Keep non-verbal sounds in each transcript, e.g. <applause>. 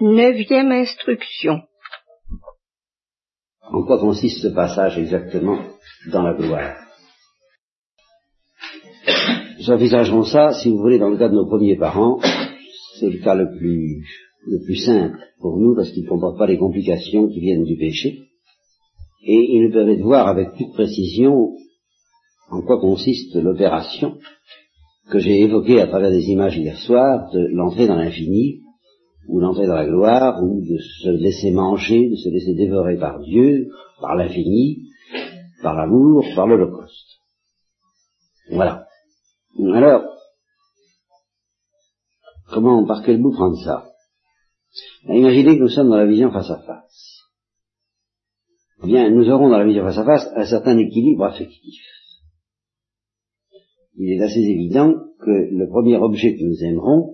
Neuvième instruction. En quoi consiste ce passage exactement dans la gloire? Nous envisagerons ça, si vous voulez, dans le cas de nos premiers parents. C'est le cas le plus, le plus simple pour nous parce qu'il ne comporte pas les complications qui viennent du péché. Et il nous permet de voir avec toute précision en quoi consiste l'opération que j'ai évoquée à travers des images hier soir de l'entrée dans l'infini, ou l'entrée dans la gloire, ou de se laisser manger, de se laisser dévorer par Dieu, par l'infini, par l'amour, par l'Holocauste. Voilà. Alors, comment, par quel bout prendre ça? Imaginez que nous sommes dans la vision face à face. Eh bien, nous aurons dans la vision face à face un certain équilibre affectif. Il est assez évident que le premier objet que nous aimerons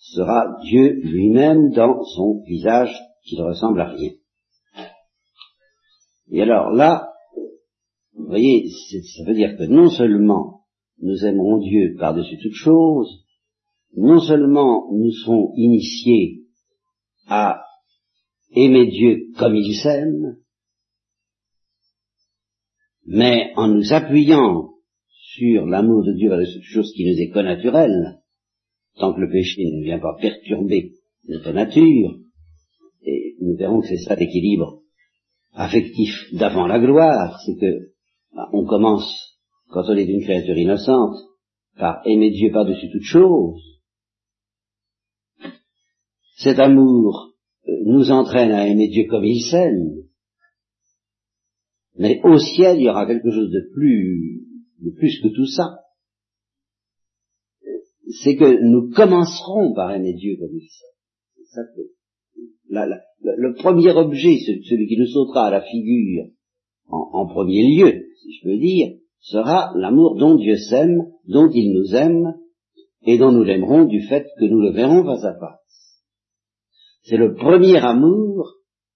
sera Dieu lui-même dans son visage qui ne ressemble à rien. Et alors là, vous voyez, ça veut dire que non seulement nous aimerons Dieu par-dessus toute chose, non seulement nous serons initiés à aimer Dieu comme il s'aime, mais en nous appuyant sur l'amour de Dieu par toute chose qui nous est connaturelle, tant que le péché ne vient pas perturber notre nature, et nous verrons que c'est ça l'équilibre affectif d'avant la gloire, c'est que bah, on commence, quand on est une créature innocente, par aimer Dieu par-dessus toute chose. Cet amour euh, nous entraîne à aimer Dieu comme il s'aime. Mais au ciel, il y aura quelque chose de plus, de plus que tout ça c'est que nous commencerons par aimer Dieu comme il C'est ça que, le premier objet, celui qui nous sautera à la figure en, premier lieu, si je peux dire, sera l'amour dont Dieu s'aime, dont il nous aime, et dont nous l'aimerons du fait que nous le verrons face à face. C'est le premier amour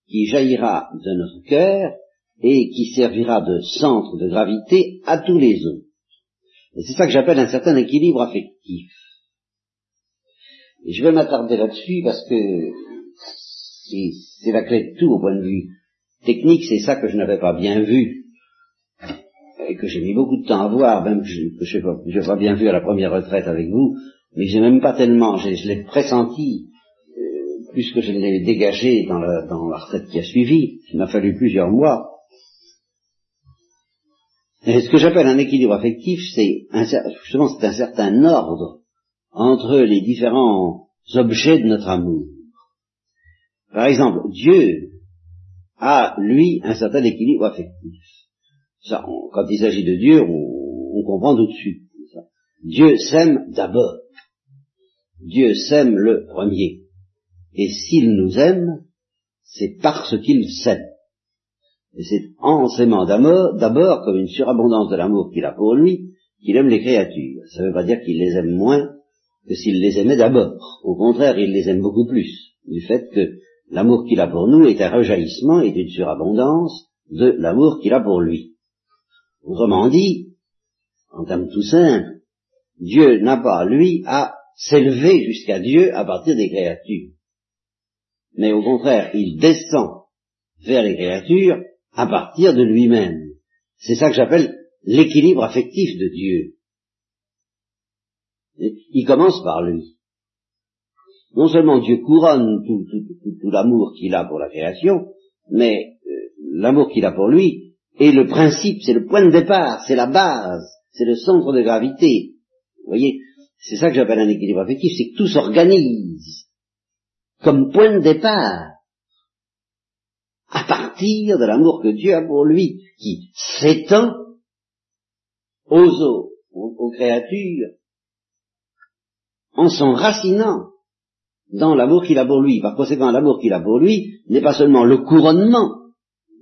qui jaillira de notre cœur et qui servira de centre de gravité à tous les autres. Et c'est ça que j'appelle un certain équilibre affectif. Et je vais m'attarder là-dessus parce que c'est la clé de tout au point de vue technique, c'est ça que je n'avais pas bien vu et que j'ai mis beaucoup de temps à voir, même que je n'ai pas, bien vu à la première retraite avec vous, mais j'ai même pas tellement, je, l'ai pressenti, euh, plus que je l'ai dégagé dans la, dans la retraite qui a suivi, il m'a fallu plusieurs mois. Et ce que j'appelle un équilibre affectif, c'est justement c'est un certain ordre entre les différents objets de notre amour. Par exemple, Dieu a, lui, un certain équilibre affectif. Ça, quand il s'agit de Dieu, on, comprend tout de suite. Dieu s'aime d'abord. Dieu s'aime le premier. Et s'il nous aime, c'est parce qu'il s'aime. Et c'est en s'aimant d'abord, comme une surabondance de l'amour qu'il a pour lui, qu'il aime les créatures. Ça ne veut pas dire qu'il les aime moins que s'il les aimait d'abord. Au contraire, il les aime beaucoup plus, du fait que l'amour qu'il a pour nous est un rejaillissement et une surabondance de l'amour qu'il a pour lui. Autrement dit, en termes tout simples, Dieu n'a pas, lui, à s'élever jusqu'à Dieu à partir des créatures. Mais au contraire, il descend vers les créatures à partir de lui-même. C'est ça que j'appelle l'équilibre affectif de Dieu. Il commence par lui. Non seulement Dieu couronne tout, l'amour qu'il a pour la création, mais euh, l'amour qu'il a pour lui est le principe, c'est le point de départ, c'est la base, c'est le centre de gravité. Vous voyez, c'est ça que j'appelle un équilibre affectif, c'est que tout s'organise comme point de départ à partir de l'amour que Dieu a pour lui, qui s'étend aux autres, aux créatures, en s'enracinant dans l'amour qu'il a pour lui. Par conséquent, l'amour qu'il a pour lui n'est pas seulement le couronnement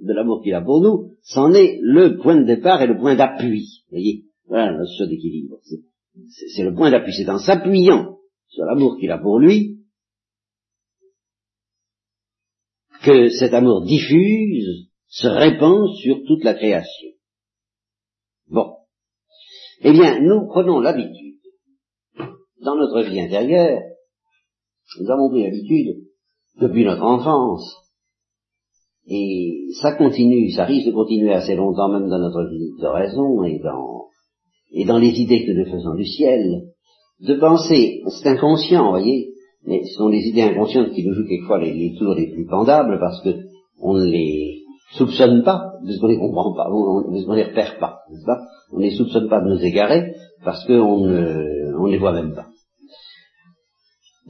de l'amour qu'il a pour nous, c'en est le point de départ et le point d'appui. Voyez, voilà la notion d'équilibre. C'est le point d'appui. C'est en s'appuyant sur l'amour qu'il a pour lui que cet amour diffuse, se répand sur toute la création. Bon. Eh bien, nous prenons l'habitude dans notre vie intérieure, nous avons pris l'habitude depuis notre enfance. Et ça continue, ça risque de continuer assez longtemps même dans notre vie de raison et dans, et dans les idées que nous faisons du ciel, de penser, c'est inconscient, vous voyez, mais ce sont les idées inconscientes qui nous jouent quelquefois les, tours les plus pendables parce que on ne les soupçonne pas, parce qu'on ne les comprend pas, on ne les repère pas, n'est-ce pas? On ne les soupçonne pas de nous égarer parce qu'on ne on les voit même pas.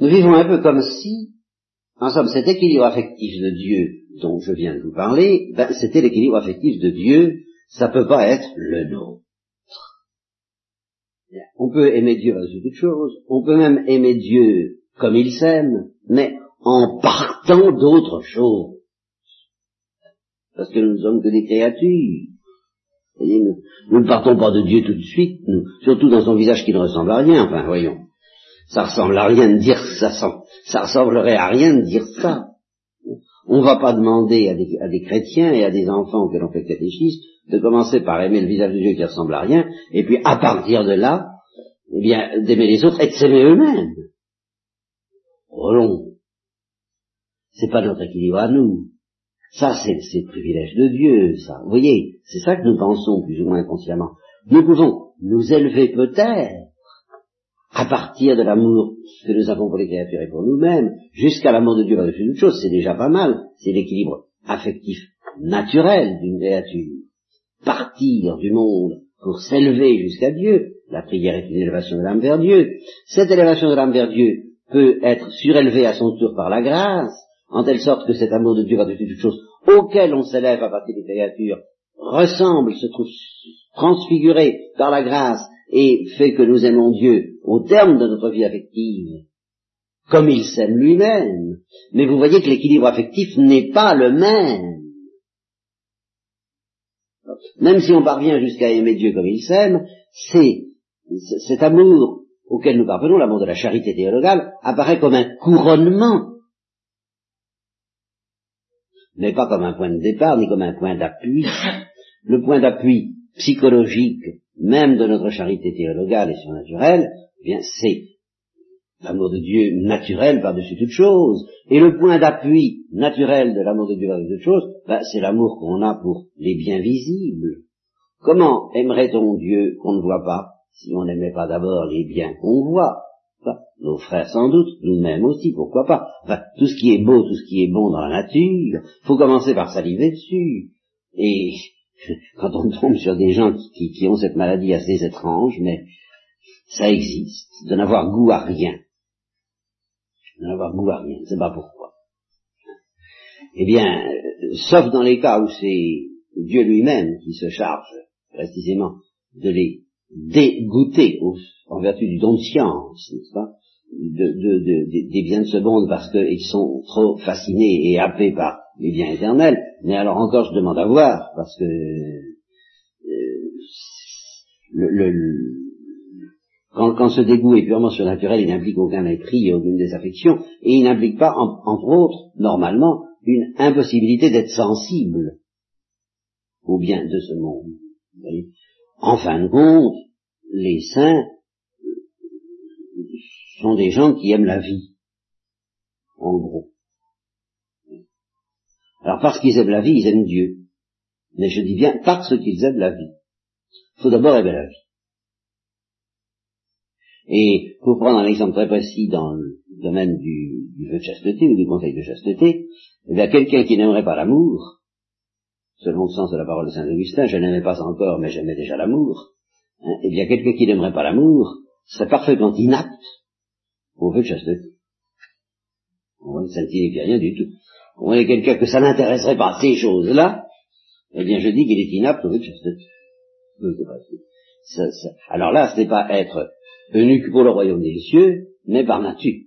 Nous vivons un peu comme si, en somme, cet équilibre affectif de Dieu dont je viens de vous parler, ben, c'était l'équilibre affectif de Dieu, ça peut pas être le nôtre. On peut aimer Dieu par-dessus toute chose, on peut même aimer Dieu comme il s'aime, mais en partant d'autre chose. Parce que nous ne sommes que des créatures. nous, ne partons pas de Dieu tout de suite, surtout dans son visage qui ne ressemble à rien, enfin voyons. Ça ressemble à rien de dire ça, ça ressemblerait à rien de dire ça. On ne va pas demander à des, chrétiens et à des enfants auxquels on fait catéchisme de commencer par aimer le visage de Dieu qui ressemble à rien, et puis à partir de là, eh bien, d'aimer les autres et de s'aimer eux-mêmes. Oh C'est pas notre équilibre à nous. Ça, c'est le privilège de Dieu, ça. Vous voyez, c'est ça que nous pensons, plus ou moins inconsciemment. Nous pouvons nous élever peut-être à partir de l'amour que nous avons pour les créatures et pour nous-mêmes, jusqu'à l'amour de Dieu par-dessus toute chose, c'est déjà pas mal. C'est l'équilibre affectif naturel d'une créature. Partir du monde pour s'élever jusqu'à Dieu, la prière est une élévation de l'âme vers Dieu. Cette élévation de l'âme vers Dieu peut être surélevée à son tour par la grâce, en telle sorte que cet amour de Dieu par-dessus toute chose, auquel on s'élève à partir des créatures, ressemble, se trouve transfiguré par la grâce et fait que nous aimons Dieu au terme de notre vie affective, comme il s'aime lui-même. Mais vous voyez que l'équilibre affectif n'est pas le même. Même si on parvient jusqu'à aimer Dieu comme il s'aime, c'est cet amour auquel nous parvenons, l'amour de la charité théologale, apparaît comme un couronnement, mais pas comme un point de départ, ni comme un point d'appui. Le point d'appui psychologique même de notre charité théologale et surnaturelle, eh bien c'est l'amour de Dieu naturel par-dessus toute chose. Et le point d'appui naturel de l'amour de Dieu par-dessus toute chose, ben, c'est l'amour qu'on a pour les biens visibles. Comment aimerait-on Dieu qu'on ne voit pas si on n'aimait pas d'abord les biens qu'on voit? Nos frères sans doute, nous-mêmes aussi, pourquoi pas? Enfin, tout ce qui est beau, tout ce qui est bon dans la nature, faut commencer par saliver dessus. Et <laughs> quand on tombe sur des gens qui, ont cette maladie assez étrange, mais ça existe, de n'avoir goût à rien. De n'avoir goût à rien, je sais pas pourquoi. Eh bien, sauf dans les cas où c'est Dieu lui-même qui se charge précisément de les dégoûter en vertu du don de science, n'est-ce pas, des biens de ce monde parce qu'ils sont trop fascinés et happés par les biens éternels, mais alors encore je demande à voir, parce que euh, le, quand, ce dégoût est purement surnaturel, il n'implique aucun mépris et aucune désaffection, et il n'implique pas, entre autres, normalement, une impossibilité d'être sensible au bien de ce monde. En fin de compte, les saints sont des gens qui aiment la vie, en gros. Alors parce qu'ils aiment la vie, ils aiment Dieu. Mais je dis bien parce qu'ils aiment la vie. Il faut d'abord aimer la vie. Et pour prendre un exemple très précis dans le domaine du, du vœu de chasteté ou du conseil de chasteté, eh bien quelqu'un qui n'aimerait pas l'amour, selon le sens de la parole de Saint Augustin, je n'aimais pas encore, mais j'aimais déjà l'amour, hein, eh bien quelqu'un qui n'aimerait pas l'amour serait parfaitement inapte au vœu de chasteté. Ça ne signifie rien du tout on est quelqu'un que ça n'intéresserait pas ces choses-là, eh bien je dis qu'il est inapte au de chasteté. Alors là, ce n'est pas être eunuque pour le royaume des cieux, mais par nature.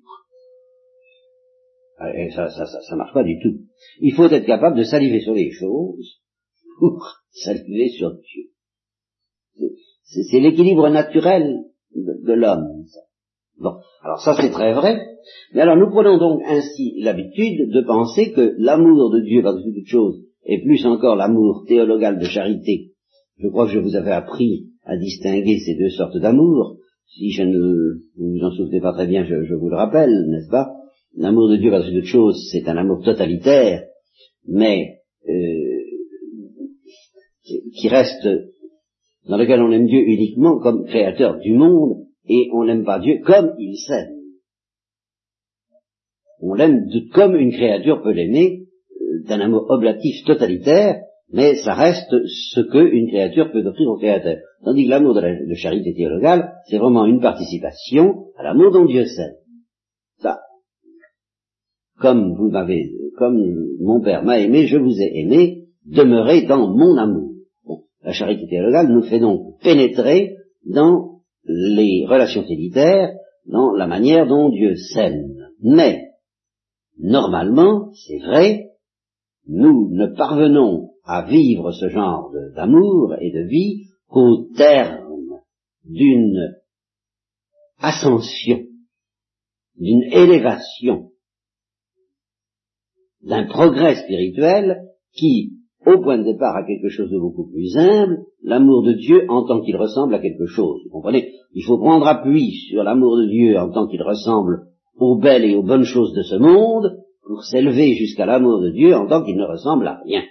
Ah, et ça, ça, ça, marche pas du tout. Il faut être capable de saliver sur les choses pour <laughs> saliver sur Dieu. C'est l'équilibre naturel de, de l'homme. Bon, alors ça c'est très vrai, mais alors nous prenons donc ainsi l'habitude de penser que l'amour de Dieu par-dessus toute chose, et plus encore l'amour théologal de charité, je crois que je vous avais appris à distinguer ces deux sortes d'amour, si je ne vous en souvenez pas très bien, je, vous le rappelle, n'est-ce pas? L'amour de Dieu par-dessus toute chose, c'est un amour totalitaire, mais euh, qui reste dans lequel on aime Dieu uniquement comme créateur du monde, et on n'aime pas Dieu comme il s'aime. On l'aime comme une créature peut l'aimer, euh, d'un amour oblatif totalitaire, mais ça reste ce qu'une créature peut offrir au créateur. Tandis que l'amour de, la, charité théologale, c'est vraiment une participation à l'amour dont Dieu s'aime. Ça. Comme vous m'avez, comme mon Père m'a aimé, je vous ai aimé, demeurez dans mon amour. La charité théologale nous fait donc pénétrer dans les relations trinitaires, dans la manière dont Dieu s'aime. Mais, normalement, c'est vrai, nous ne parvenons à vivre ce genre d'amour et de vie qu'au terme d'une ascension, d'une élévation, d'un progrès spirituel qui au point de départ à quelque chose de beaucoup plus humble, l'amour de Dieu en tant qu'il ressemble à quelque chose. Vous comprenez? Il faut prendre appui sur l'amour de Dieu en tant qu'il ressemble aux belles et aux bonnes choses de ce monde pour s'élever jusqu'à l'amour de Dieu en tant qu'il ne ressemble à rien.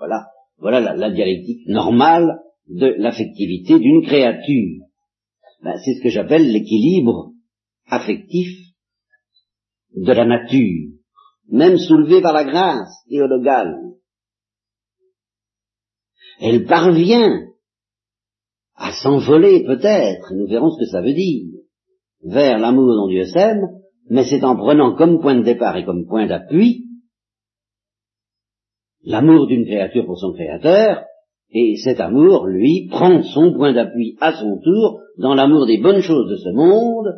Voilà, voilà la, dialectique normale de l'affectivité d'une créature. Ben, c'est ce que j'appelle l'équilibre affectif de la nature, même soulevé par la grâce théologale elle parvient à s'envoler peut-être, nous verrons ce que ça veut dire, vers l'amour dont Dieu s'aime, mais c'est en prenant comme point de départ et comme point d'appui l'amour d'une créature pour son créateur, et cet amour, lui, prend son point d'appui à son tour dans l'amour des bonnes choses de ce monde,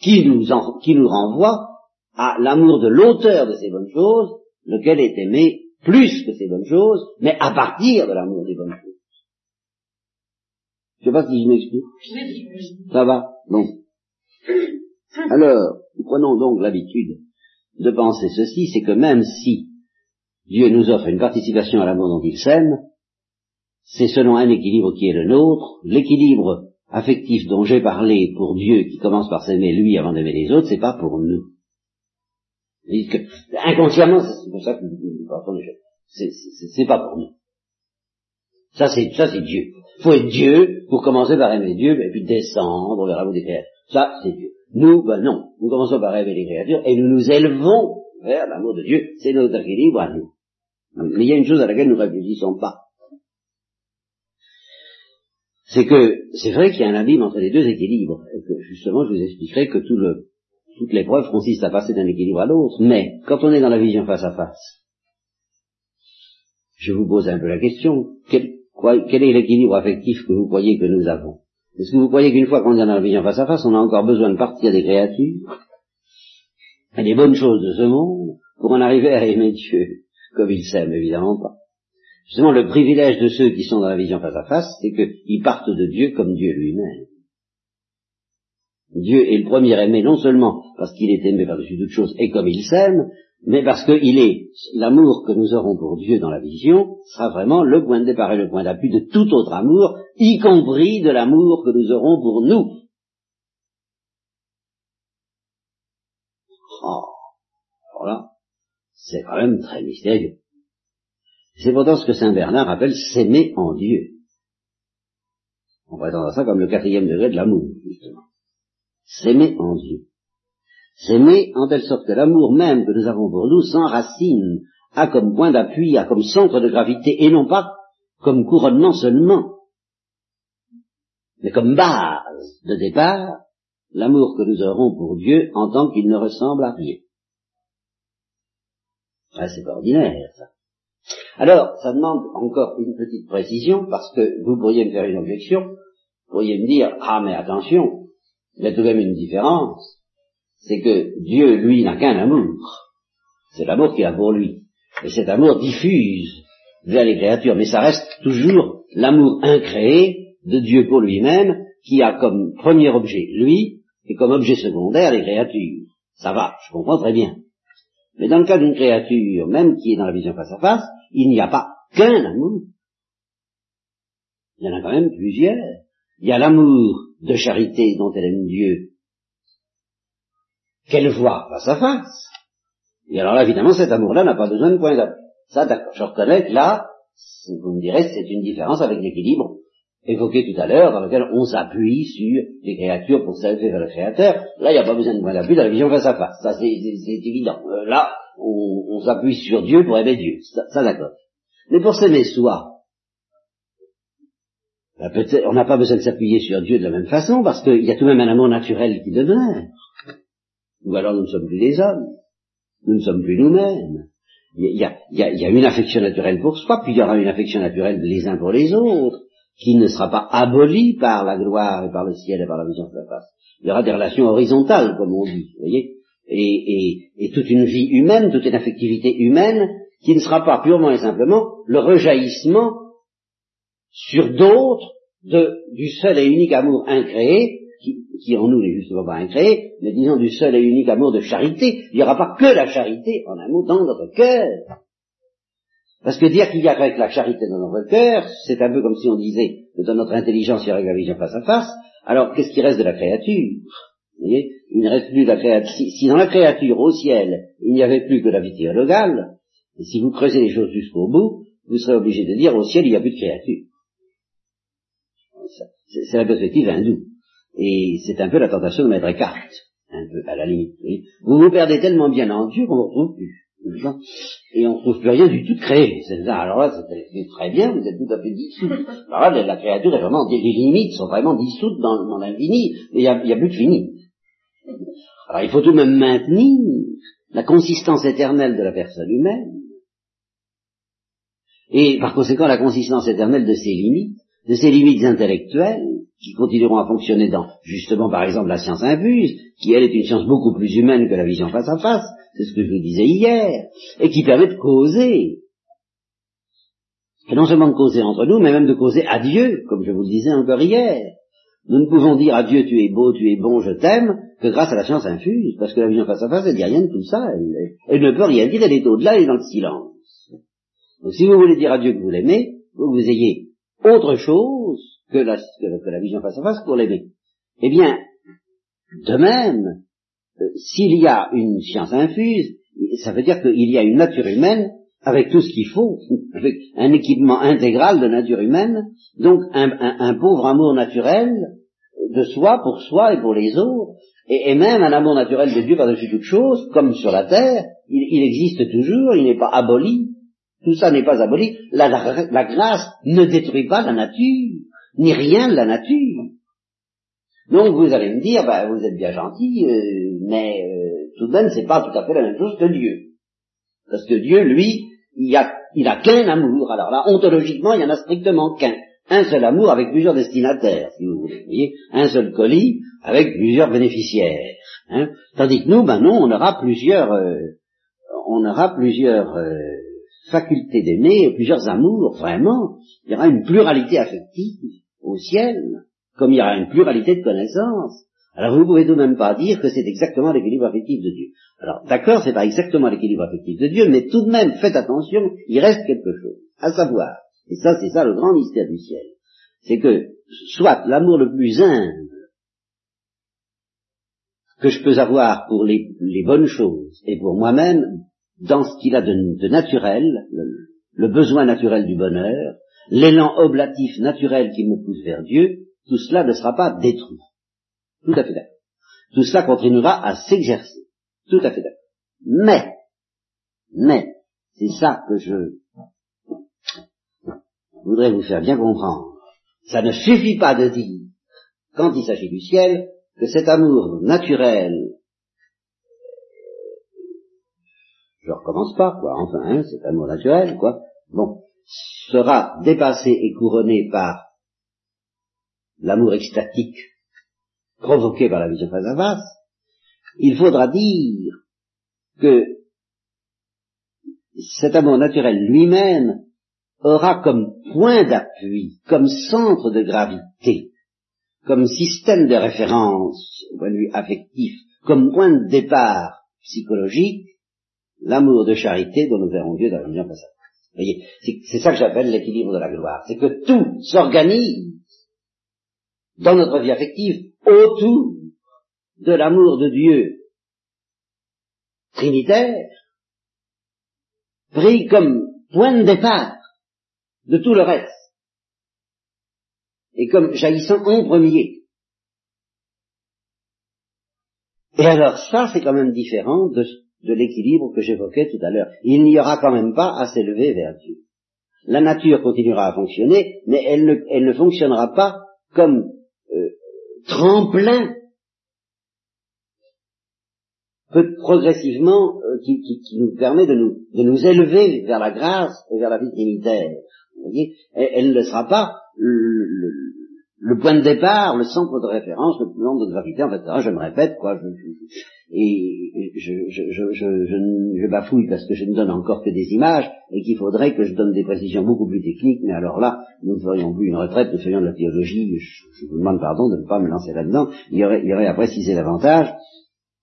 qui nous, qui nous renvoie à l'amour de l'auteur de ces bonnes choses, lequel est aimé plus que ces bonnes choses, mais à partir de l'amour des bonnes choses. Je sais pas si je m'explique. Ça va? Bon. <coughs> Alors, prenons donc l'habitude de penser ceci, c'est que même si Dieu nous offre une participation à l'amour dont il s'aime, c'est selon un équilibre qui est le nôtre, l'équilibre affectif dont j'ai parlé pour Dieu qui commence par s'aimer lui avant d'aimer les autres, c'est pas pour nous. Inconsciemment, c'est pour ça que c'est pas pour nous. Ça c'est ça c'est Dieu. Faut être Dieu pour commencer par aimer Dieu et puis descendre vers l'amour des créatures. Ça c'est Dieu. Nous, ben non. Nous commençons par aimer les créatures et nous nous élevons l'amour de Dieu. C'est notre équilibre à nous. Mais il y a une chose à laquelle nous ne réfléchissons pas. C'est que c'est vrai qu'il y a un abîme entre les deux équilibres et que justement je vous expliquerai que tout le toute l'épreuve consiste à passer d'un équilibre à l'autre, mais quand on est dans la vision face à face, je vous pose un peu la question, quel, est l'équilibre affectif que vous croyez que nous avons? Est-ce que vous croyez qu'une fois qu'on est dans la vision face à face, on a encore besoin de partir des créatures? Et des bonnes choses de ce monde pour en arriver à aimer Dieu comme il s'aime Évidemment pas. Justement, le privilège de ceux qui sont dans la vision face à face, c'est qu'ils partent de Dieu comme Dieu lui-même. Dieu est le premier aimé non seulement parce qu'il est aimé par-dessus toutes choses et comme il s'aime, mais parce qu'il est l'amour que nous aurons pour Dieu dans la vision sera vraiment le point de départ et le point d'appui de tout autre amour, y compris de l'amour que nous aurons pour nous. Oh, voilà, c'est quand même très mystérieux. C'est pourtant ce que Saint Bernard appelle s'aimer en Dieu. On va entendre ça comme le quatrième degré de l'amour, justement s'aimer en Dieu. S'aimer en telle sorte que l'amour même que nous avons pour nous s'enracine, a comme point d'appui, a comme centre de gravité, et non pas comme couronnement seulement, mais comme base de départ, l'amour que nous aurons pour Dieu en tant qu'il ne ressemble à rien. Ah, c'est pas ordinaire, ça. Alors, ça demande encore une petite précision, parce que vous pourriez me faire une objection, vous pourriez me dire, ah mais attention, il y a tout de même une différence, c'est que Dieu, lui, n'a qu'un amour. C'est l'amour qu'il a pour lui. Et cet amour diffuse vers les créatures, mais ça reste toujours l'amour incréé de Dieu pour lui-même, qui a comme premier objet lui, et comme objet secondaire les créatures. Ça va, je comprends très bien. Mais dans le cas d'une créature, même qui est dans la vision face à face, il n'y a pas qu'un amour. Il y en a quand même plusieurs. Il y a l'amour de charité dont elle aime Dieu, qu'elle voit face à face. Et alors là, évidemment, cet amour-là n'a pas besoin de point d'appui. Ça, d'accord, je reconnais que là, vous me direz, c'est une différence avec l'équilibre évoqué tout à l'heure, dans lequel on s'appuie sur les créatures pour s'élever vers le Créateur. Là, il n'y a pas besoin de point d'appui dans la vision face à face. Ça, c'est évident. Euh, là, on, s'appuie sur Dieu pour aimer Dieu. Ça, d'accord. Mais pour s'aimer soi, ben, on n'a pas besoin de s'appuyer sur Dieu de la même façon, parce qu'il y a tout de même un amour naturel qui demeure. Ou alors nous ne sommes plus des hommes. Nous ne sommes plus nous-mêmes. Il y a une affection naturelle pour soi, puis il y aura une affection naturelle les uns pour les autres qui ne sera pas aboli par la gloire et par le ciel et par la vision de la face. Il y aura des relations horizontales, comme on dit, vous voyez, et, toute une vie humaine, toute une affectivité humaine, qui ne sera pas purement et simplement le rejaillissement sur d'autres du seul et unique amour incréé, qui, qui en nous n'est justement pas incréé, mais disons du seul et unique amour de charité. Il n'y aura pas que la charité, en mot, dans notre cœur. Parce que dire qu'il y a avec la charité dans notre cœur, c'est un peu comme si on disait que dans notre intelligence il y aurait la vision face à face, alors qu'est-ce qui reste de la créature? Vous voyez? Il ne reste plus de la créature. Si, dans la créature, au ciel, il n'y avait plus que la vie théologale, si vous creusez les choses jusqu'au bout, vous serez obligé de dire au ciel il n'y a plus de créature. C'est la perspective hindoue. Et c'est un peu la tentation de mettre carte, un peu à la limite. Vous vous perdez tellement bien en Dieu qu'on ne vous retrouve plus et on ne trouve plus rien du tout de créé. Alors là, c'est très bien, vous êtes tout à fait dissous. <laughs> Alors là, la créature est vraiment, les limites sont vraiment dissoutes dans, l'infini, et il n'y a, a, plus de fini. Alors il faut tout de même maintenir la consistance éternelle de la personne humaine, et par conséquent la consistance éternelle de ses limites, de ses limites intellectuelles, qui continueront à fonctionner dans, justement, par exemple, la science infuse, qui elle est une science beaucoup plus humaine que la vision face à face, c'est ce que je vous disais hier, et qui permet de causer. Et non seulement de causer entre nous, mais même de causer à Dieu, comme je vous le disais encore hier. Nous ne pouvons dire à Dieu tu es beau, tu es bon, je t'aime, que grâce à la science infuse, parce que la vision face à face, elle dit rien de tout ça, elle, ne peut rien dire, elle est au-delà, elle est dans le silence. Donc si vous voulez dire à Dieu que vous l'aimez, vous, vous ayez autre chose que la, vision face à face pour l'aimer. Eh bien, de même, euh, s'il y a une science infuse, ça veut dire qu'il y a une nature humaine avec tout ce qu'il faut, <laughs> avec un équipement intégral de nature humaine, donc un, pauvre amour naturel de soi pour soi et pour les autres, et, même un amour naturel de Dieu par-dessus toute chose, comme sur la terre, il, existe toujours, il n'est pas aboli, tout ça n'est pas aboli, la, grâce ne détruit pas la nature, ni rien de la nature. Donc vous allez me dire, bah, vous êtes bien gentil, euh, mais euh, tout de même c'est pas tout à fait la même chose que Dieu. Parce que Dieu, lui, il a, il a qu'un amour. Alors là, ontologiquement, il y en a strictement qu'un. Un seul amour avec plusieurs destinataires, si vous voulez. Voyez un seul colis avec plusieurs bénéficiaires. Hein. Tandis que nous, ben non, on aura plusieurs, euh, on aura plusieurs facultés d'aimer, plusieurs amours, vraiment. Il y aura une pluralité affective au ciel comme il y a une pluralité de connaissances, alors vous ne pouvez tout de même pas dire que c'est exactement l'équilibre affectif de Dieu. Alors d'accord, c'est pas exactement l'équilibre affectif de Dieu, mais tout de même, faites attention, il reste quelque chose, à savoir, et ça c'est ça le grand mystère du ciel, c'est que soit l'amour le plus humble que je peux avoir pour les, bonnes choses et pour moi-même, dans ce qu'il a de, naturel, le besoin naturel du bonheur, l'élan oblatif naturel qui me pousse vers Dieu, tout cela ne sera pas détruit. Tout à fait d'accord. Tout cela continuera à s'exercer. Tout à fait d'accord. Mais, mais, c'est ça que je voudrais vous faire bien comprendre. Ça ne suffit pas de dire, quand il s'agit du ciel, que cet amour naturel, je recommence pas, quoi, enfin, hein, cet amour naturel, quoi, bon, sera dépassé et couronné par l'amour extatique provoqué par la vision face à face, il faudra dire que cet amour naturel lui-même aura comme point d'appui, comme centre de gravité, comme système de référence au point affectif, comme point de départ psychologique, l'amour de charité dont nous verrons Dieu dans la vision voyez, c'est ça que j'appelle l'équilibre de la gloire. C'est que tout s'organise dans notre vie affective autour de l'amour de Dieu trinitaire, pris comme point de départ de tout le reste, et comme jaillissant en premier. Et alors ça, c'est quand même différent de, l'équilibre que j'évoquais tout à l'heure. Il n'y aura quand même pas à s'élever vers Dieu. La nature continuera à fonctionner, mais elle ne, fonctionnera pas comme euh, tremplin progressivement euh, qui, nous permet de nous, de élever vers la grâce et vers la vie. Vous voyez elle, ne sera pas point de départ, le centre de référence, le plan de gravité, en fait, je me répète, quoi, je, et je, je, je, je, bafouille parce que je ne donne encore que des images, et qu'il faudrait que je donne des précisions beaucoup plus techniques, mais alors là, nous ne ferions plus une retraite, nous ferions de la théologie, je, vous demande pardon de ne pas me lancer là-dedans, il y aurait, il y aurait à préciser davantage,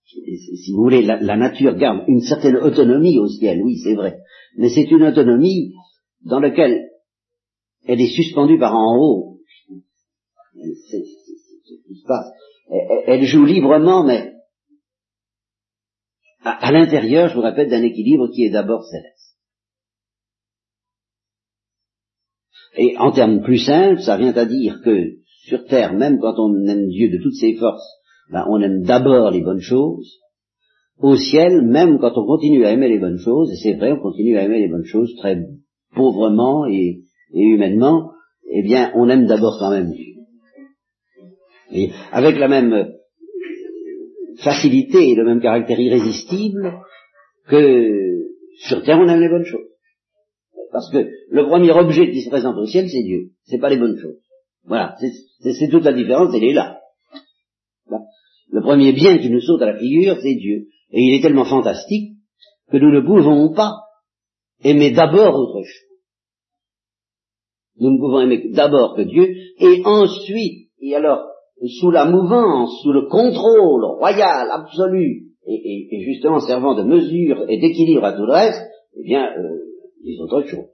si vous voulez, la, nature garde une certaine autonomie au ciel, oui, c'est vrai, mais c'est une autonomie dans laquelle elle est suspendue par en haut. Elle, joue librement, mais à, l'intérieur, je vous répète, d'un équilibre qui est d'abord céleste. Et en termes plus simples, ça vient à dire que sur Terre, même quand on aime Dieu de toutes ses forces, ben, on aime d'abord les bonnes choses. Au ciel, même quand on continue à aimer les bonnes choses, et c'est vrai, on continue à aimer les bonnes choses très pauvrement et, humainement, eh bien, on aime d'abord quand même Dieu. Avec la même facilité et le même caractère irrésistible que sur terre on aime les bonnes choses. Parce que le premier objet qui se présente au ciel, c'est Dieu. C'est pas les bonnes choses. Voilà. C'est toute la différence, elle est là. Le premier bien qui nous saute à la figure, c'est Dieu. Et il est tellement fantastique que nous ne pouvons pas aimer d'abord autre chose. Nous ne pouvons aimer d'abord que Dieu, et ensuite, et alors, sous la mouvance, sous le contrôle royal, absolu, et, justement servant de mesure et d'équilibre à tout le reste, eh bien, euh, les autres choses.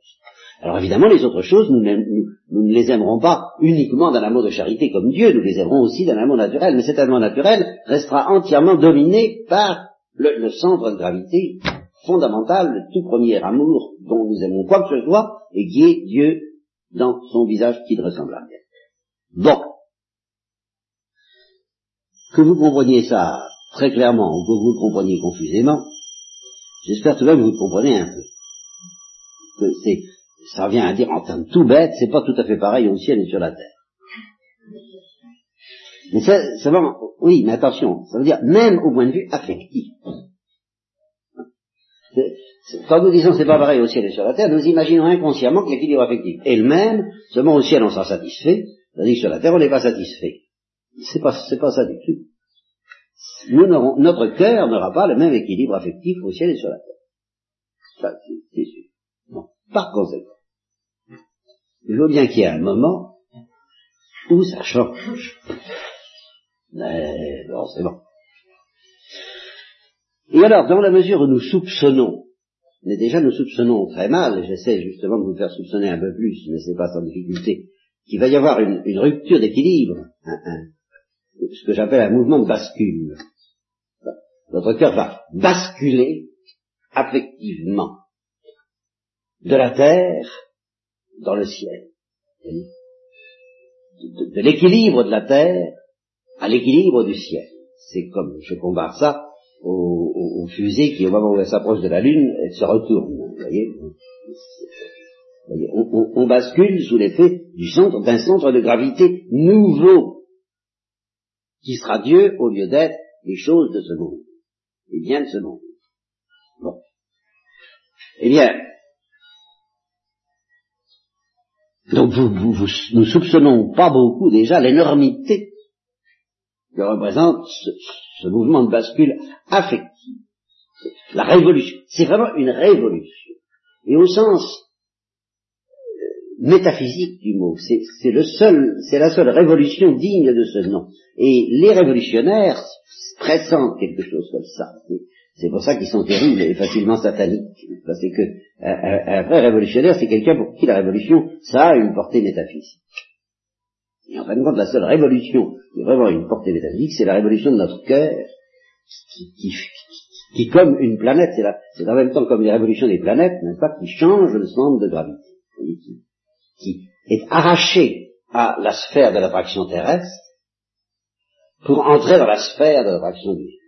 Alors évidemment, les autres choses, nous, ne les aimerons pas uniquement d'un amour de charité comme Dieu, nous les aimerons aussi d'un amour naturel, mais cet amour naturel restera entièrement dominé par le, centre de gravité fondamental, le tout premier amour dont nous aimons quoi que ce soit, et qui est Dieu dans son visage qui ne ressemble à rien. Bon. Que vous compreniez ça très clairement, ou que vous le compreniez confusément, j'espère tout de même que vous le comprenez un peu. Que c'est ça vient à dire en termes tout bêtes, c'est pas tout à fait pareil au ciel et sur la terre. Mais ça, ça va, oui, mais attention, ça veut dire même au point de vue affectif. Quand nous disons c'est pas pareil au ciel et sur la terre, nous imaginons inconsciemment que l'équilibre affectif est le même, seulement au ciel on sera satisfait, tandis que sur la terre on n'est pas satisfait. C'est pas, c'est pas ça du tout. Nous notre cœur n'aura pas le même équilibre affectif au ciel et sur la terre. Ça, c'est sûr. Par conséquent, je veux bien qu'il y ait un moment où ça change. Mais bon, c'est bon. Et alors, dans la mesure où nous soupçonnons, mais déjà nous soupçonnons très mal, j'essaie justement de vous faire soupçonner un peu plus, mais c'est pas sans difficulté, qu'il va y avoir une, rupture d'équilibre, ce que j'appelle un mouvement de bascule. Notre cœur va basculer affectivement de la terre dans le ciel. De, l'équilibre de la terre à l'équilibre du ciel. C'est comme, je compare ça aux, fusées qui, au moment où elles s'approchent de la Lune, elles se retournent. Vous voyez, on, bascule sous l'effet d'un centre de gravité nouveau, qui sera Dieu au lieu d'être les choses de ce monde, et bien de ce monde. Bon. Eh bien, Donc vous, vous, nous soupçonnons pas beaucoup déjà l'énormité que représente ce, mouvement de bascule affectif. La révolution. C'est vraiment une révolution. Et au sens métaphysique du mot, c'est le seul, c'est la seule révolution digne de ce nom. Et les révolutionnaires pressentent quelque chose comme ça. C'est pour ça qu'ils sont terribles et facilement sataniques. C'est que un, vrai révolutionnaire, c'est quelqu'un pour qui la révolution, ça a une portée métaphysique. Et en fin de compte, la seule révolution qui a vraiment une portée métaphysique, c'est la révolution de notre cœur, qui, qui, comme une planète, c'est en même temps comme les révolutions des planètes, n'est-ce pas, qui change le centre de gravité, qui, est arraché à la sphère de l'attraction terrestre pour entrer dans la sphère de l'attraction divine.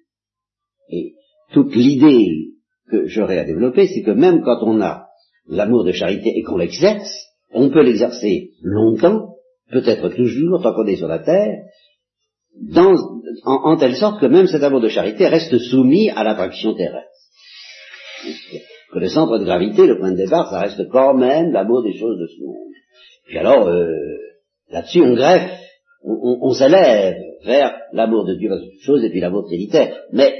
Et toute l'idée que j'aurais à développer, c'est que même quand on a l'amour de charité et qu'on l'exerce, on peut l'exercer longtemps, peut-être toujours, tant qu'on est sur la terre, dans, en, telle sorte que même cet amour de charité reste soumis à l'attraction terrestre. Que le centre de gravité, le point de départ, ça reste quand même l'amour des choses de ce monde. Puis alors, euh, là-dessus, on greffe, on, s'élève vers l'amour de Dieu, toute chose, et puis l'amour trinitaire. Mais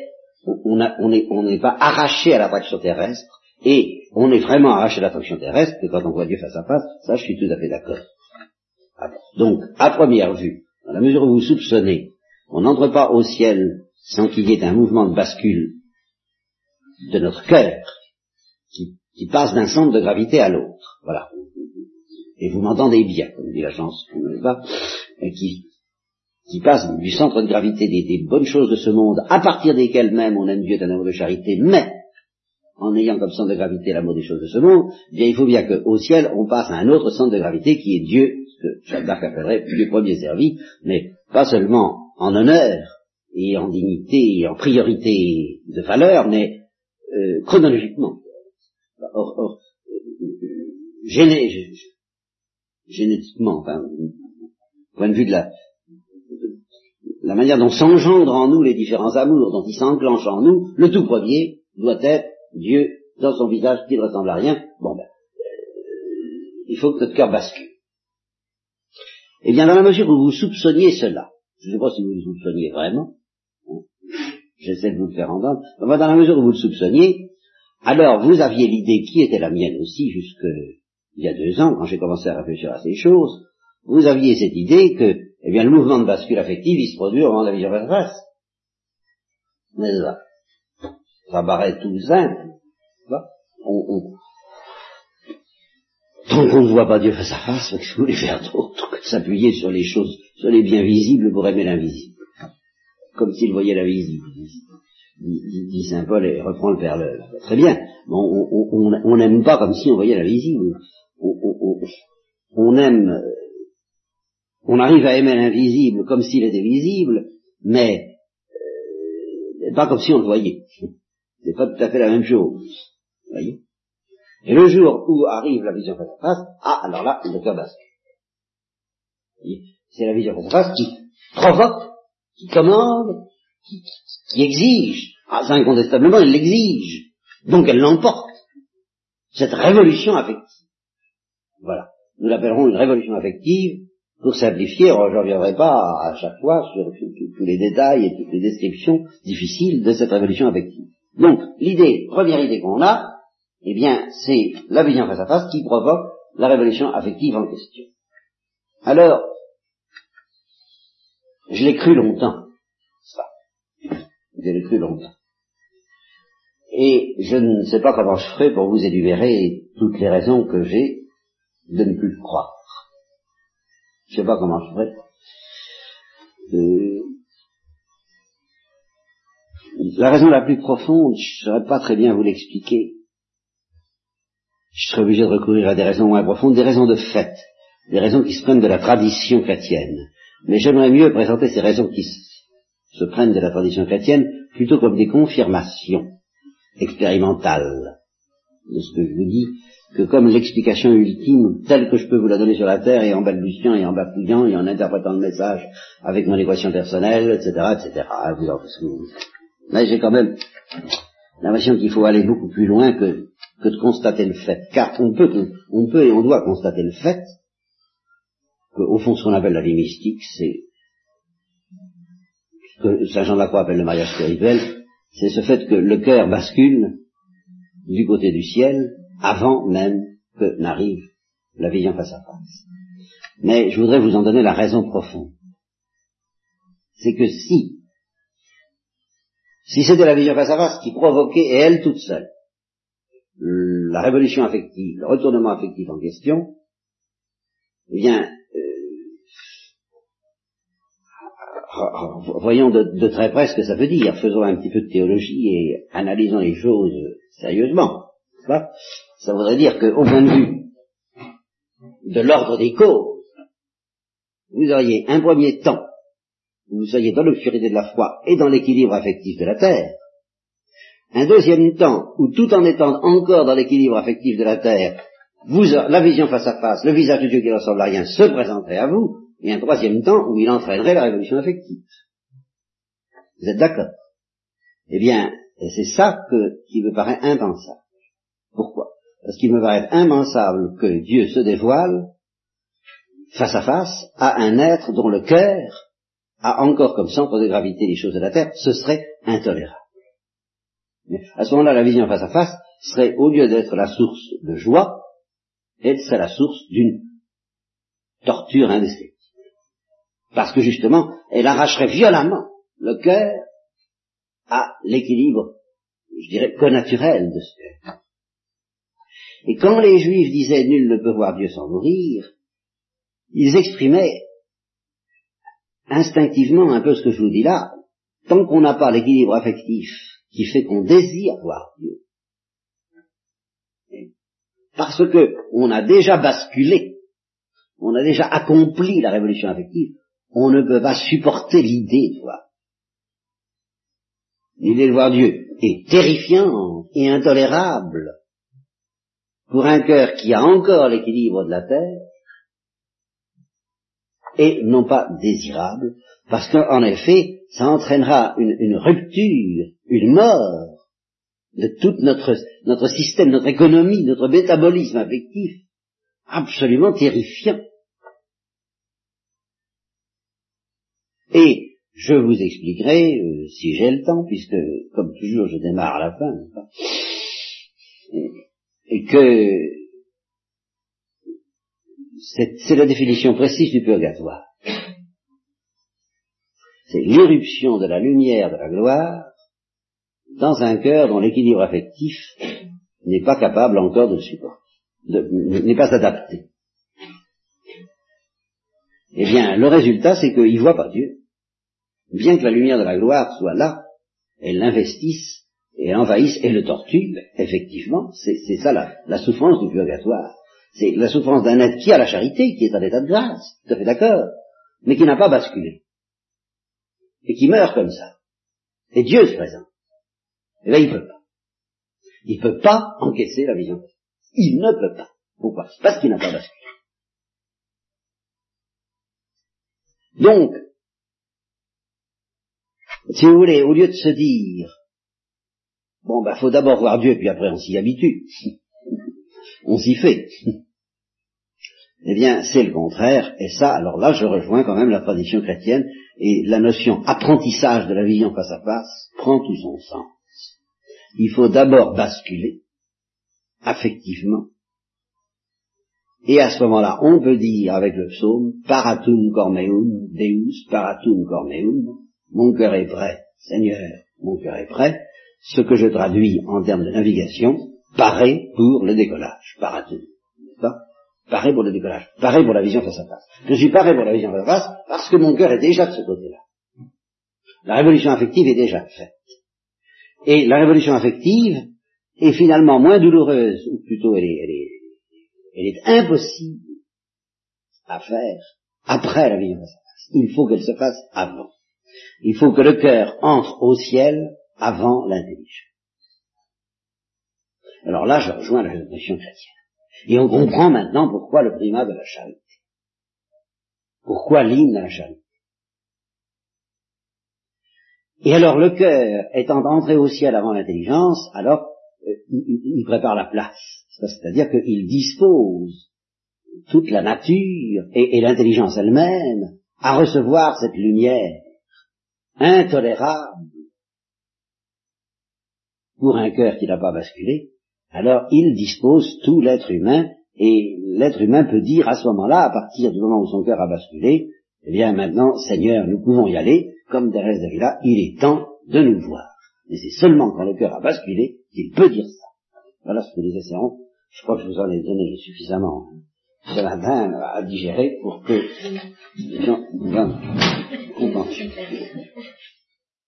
on n'est on pas arraché à l'attraction terrestre, et on est vraiment arraché à l'attraction terrestre que quand on voit Dieu face à face, ça je suis tout à fait d'accord. Donc, à première vue, dans la mesure où vous soupçonnez, on n'entre pas au ciel sans qu'il y ait un mouvement de bascule de notre cœur qui, passe d'un centre de gravité à l'autre. Voilà. Et vous m'entendez bien, comme dit la chanson, pas, qui, qui passe du centre de gravité des, bonnes choses de ce monde, à partir desquelles même on aime Dieu d'un amour de charité, mais en ayant comme centre de gravité l'amour des choses de ce monde, eh bien il faut bien qu'au ciel on passe à un autre centre de gravité qui est Dieu, que Jacques appellerait Dieu premier servi, mais pas seulement en honneur et en dignité et en priorité de valeur, mais euh, chronologiquement. Or, or géné, génétiquement, enfin, point de vue de la, la manière dont s'engendrent en nous les différents amours, dont ils s'enclenchent en nous, le tout premier doit être Dieu dans son visage qui ne ressemble à rien. Bon ben, euh, il faut que notre cœur bascule. Eh bien, dans la mesure où vous soupçonniez cela, je ne sais pas si vous le soupçonniez vraiment, hein, j'essaie de vous le faire entendre, mais dans la mesure où vous le soupçonniez, alors vous aviez l'idée qui était la mienne aussi jusque il y a deux ans, quand j'ai commencé à réfléchir à ces choses, vous aviez cette idée que, eh bien, le mouvement de bascule affective, il se produit au moment de la vision face. Mais ça, ça paraît tout simple. On, Tant qu'on ne voit pas Dieu face à face, qu'est-ce que vous voulez faire d'autre que s'appuyer sur les choses, sur les biens visibles pour aimer l'invisible Comme s'il voyait l'invisible, dit, Saint Paul et reprend le Père Très bien, on n'aime pas comme si on voyait l'invisible. On, aime, on arrive à aimer l'invisible comme s'il était visible, mais euh, pas comme si on le voyait. C'est pas tout à fait la même chose. Voyez? Et le jour où arrive la vision face à face, ah, alors là, le cœur bascule. C'est la vision face à face qui provoque, qui commande, qui, qui exige. Ah, ça, incontestablement, elle l'exige. Donc elle l'emporte. Cette révolution affective. Voilà. Nous l'appellerons une révolution affective. Pour simplifier, je ne reviendrai pas à chaque fois sur tous les détails et toutes les descriptions difficiles de cette révolution affective. Donc, l'idée, première idée qu'on a, eh bien, c'est la vision face à face qui provoque la révolution affective en question. Alors, je l'ai cru longtemps, ça. Je l'ai cru longtemps. Et je ne sais pas comment je ferai pour vous énumérer toutes les raisons que j'ai de ne plus croire. Je ne sais pas comment je ferai. Euh, la raison la plus profonde, je ne saurais pas très bien vous l'expliquer je serais obligé de recourir à des raisons moins profondes, des raisons de fait, des raisons qui se prennent de la tradition chrétienne. Mais j'aimerais mieux présenter ces raisons qui se prennent de la tradition chrétienne plutôt comme des confirmations expérimentales de ce que je vous dis, que comme l'explication ultime telle que je peux vous la donner sur la terre et en balbutiant et en bafouillant et en interprétant le message avec mon équation personnelle, etc., etc. Vous en Mais j'ai quand même l'impression qu'il faut aller beaucoup plus loin que que de constater le fait. Car on peut, on peut et on doit constater le fait qu'au fond ce qu'on appelle la vie mystique, c'est ce que Saint Jean de la Croix appelle le mariage spirituel, c'est ce fait que le cœur bascule du côté du ciel avant même que n'arrive la vision face à face. Mais je voudrais vous en donner la raison profonde. C'est que si, si c'était la vision face à face qui provoquait, et elle toute seule, la révolution affective, le retournement affectif en question, eh bien, euh, voyons de, très près ce que ça veut dire, faisons un petit peu de théologie et analysons les choses sérieusement. Ça voudrait dire qu'au point de vue de l'ordre des causes, vous auriez un premier temps où vous soyez dans l'obscurité de la foi et dans l'équilibre affectif de la terre, un deuxième temps où tout en étant encore dans l'équilibre affectif de la terre, la vision face à face, le visage de Dieu qui ne ressemble à rien se présenterait à vous, et un troisième temps où il entraînerait la révolution affective. Vous êtes d'accord? Eh bien, c'est ça qui me paraît impensable. Pourquoi? Parce qu'il me paraît impensable que Dieu se dévoile face à face à un être dont le cœur a encore comme centre de gravité les choses de la terre, ce serait intolérable. Mais à ce moment-là, la vision face à face serait, au lieu d'être la source de joie, elle serait la source d'une torture indescriptible. Parce que justement, elle arracherait violemment le cœur à l'équilibre, je dirais, connaturel de ce cœur. Et quand les Juifs disaient nul ne peut voir Dieu sans mourir, ils exprimaient instinctivement un peu ce que je vous dis là, tant qu'on n'a pas l'équilibre affectif qui fait qu'on désire voir Dieu, parce que on a déjà basculé, on a déjà accompli la révolution affective, on ne peut pas supporter l'idée de voir. L'idée de voir Dieu est terrifiante et intolérable pour un cœur qui a encore l'équilibre de la terre et non pas désirable, parce qu'en effet, ça entraînera une, rupture, une mort de tout notre, notre système, notre économie, notre métabolisme affectif, absolument terrifiant. Et je vous expliquerai, euh, si j'ai le temps, puisque, comme toujours, je démarre à la fin, et que c'est la définition précise du purgatoire. C'est l'éruption de la lumière de la gloire dans un cœur dont l'équilibre affectif n'est pas capable encore de le supporter, n'est pas adapté. Eh bien, le résultat, c'est qu'il ne voit pas Dieu. Bien que la lumière de la gloire soit là, elle l'investisse et l'envahisse et le torture, effectivement, c'est ça la, souffrance du purgatoire. C'est la souffrance d'un être qui a la charité, qui est en état de grâce, tout à fait d'accord, mais qui n'a pas basculé. Et qui meurt comme ça. Et Dieu se présente. Et là, il peut pas. Il peut pas encaisser la vision. Il ne peut pas. Pourquoi? Parce qu'il n'a pas basculé. Donc, si vous voulez, au lieu de se dire, bon, ben, faut d'abord voir Dieu, puis après on s'y habitue, <laughs> on s'y fait. <laughs> eh bien, c'est le contraire, et ça, alors là, je rejoins quand même la tradition chrétienne, et la notion apprentissage de la vision face à face prend tout son sens. Il faut d'abord basculer, affectivement, et à ce moment-là, on peut dire avec le psaume, paratum cormeum, Deus paratum cormeum, mon cœur est prêt, Seigneur, mon cœur est prêt, ce que je traduis en termes de navigation, paré pour le décollage, paratum. Paré pour le décollage, paré pour la vision face à face. Je suis paré pour la vision face à face parce que mon cœur est déjà de ce côté-là. La révolution affective est déjà faite. Et la révolution affective est finalement moins douloureuse, ou plutôt elle est, elle est, elle est impossible à faire après la vision face à face. Il faut qu'elle se fasse avant. Il faut que le cœur entre au ciel avant l'intelligence. Alors là, je rejoins la notion chrétienne. Et on comprend maintenant pourquoi le primat de la charité. Pourquoi l'hymne à la charité. Et alors le cœur étant entré au ciel avant l'intelligence, alors euh, il, prépare la place. C'est-à-dire qu'il dispose toute la nature et l'intelligence elle-même à recevoir cette lumière intolérable pour un cœur qui n'a pas basculé, alors il dispose tout l'être humain, et l'être humain peut dire à ce moment-là, à partir du moment où son cœur a basculé, eh bien maintenant, Seigneur, nous pouvons y aller, comme Thérèse d'Avila, il est temps de nous voir. Et c'est seulement quand le cœur a basculé qu'il peut dire ça. Voilà ce que nous essaierons. Je crois que je vous en ai donné suffisamment ce matin à digérer pour que les gens, gens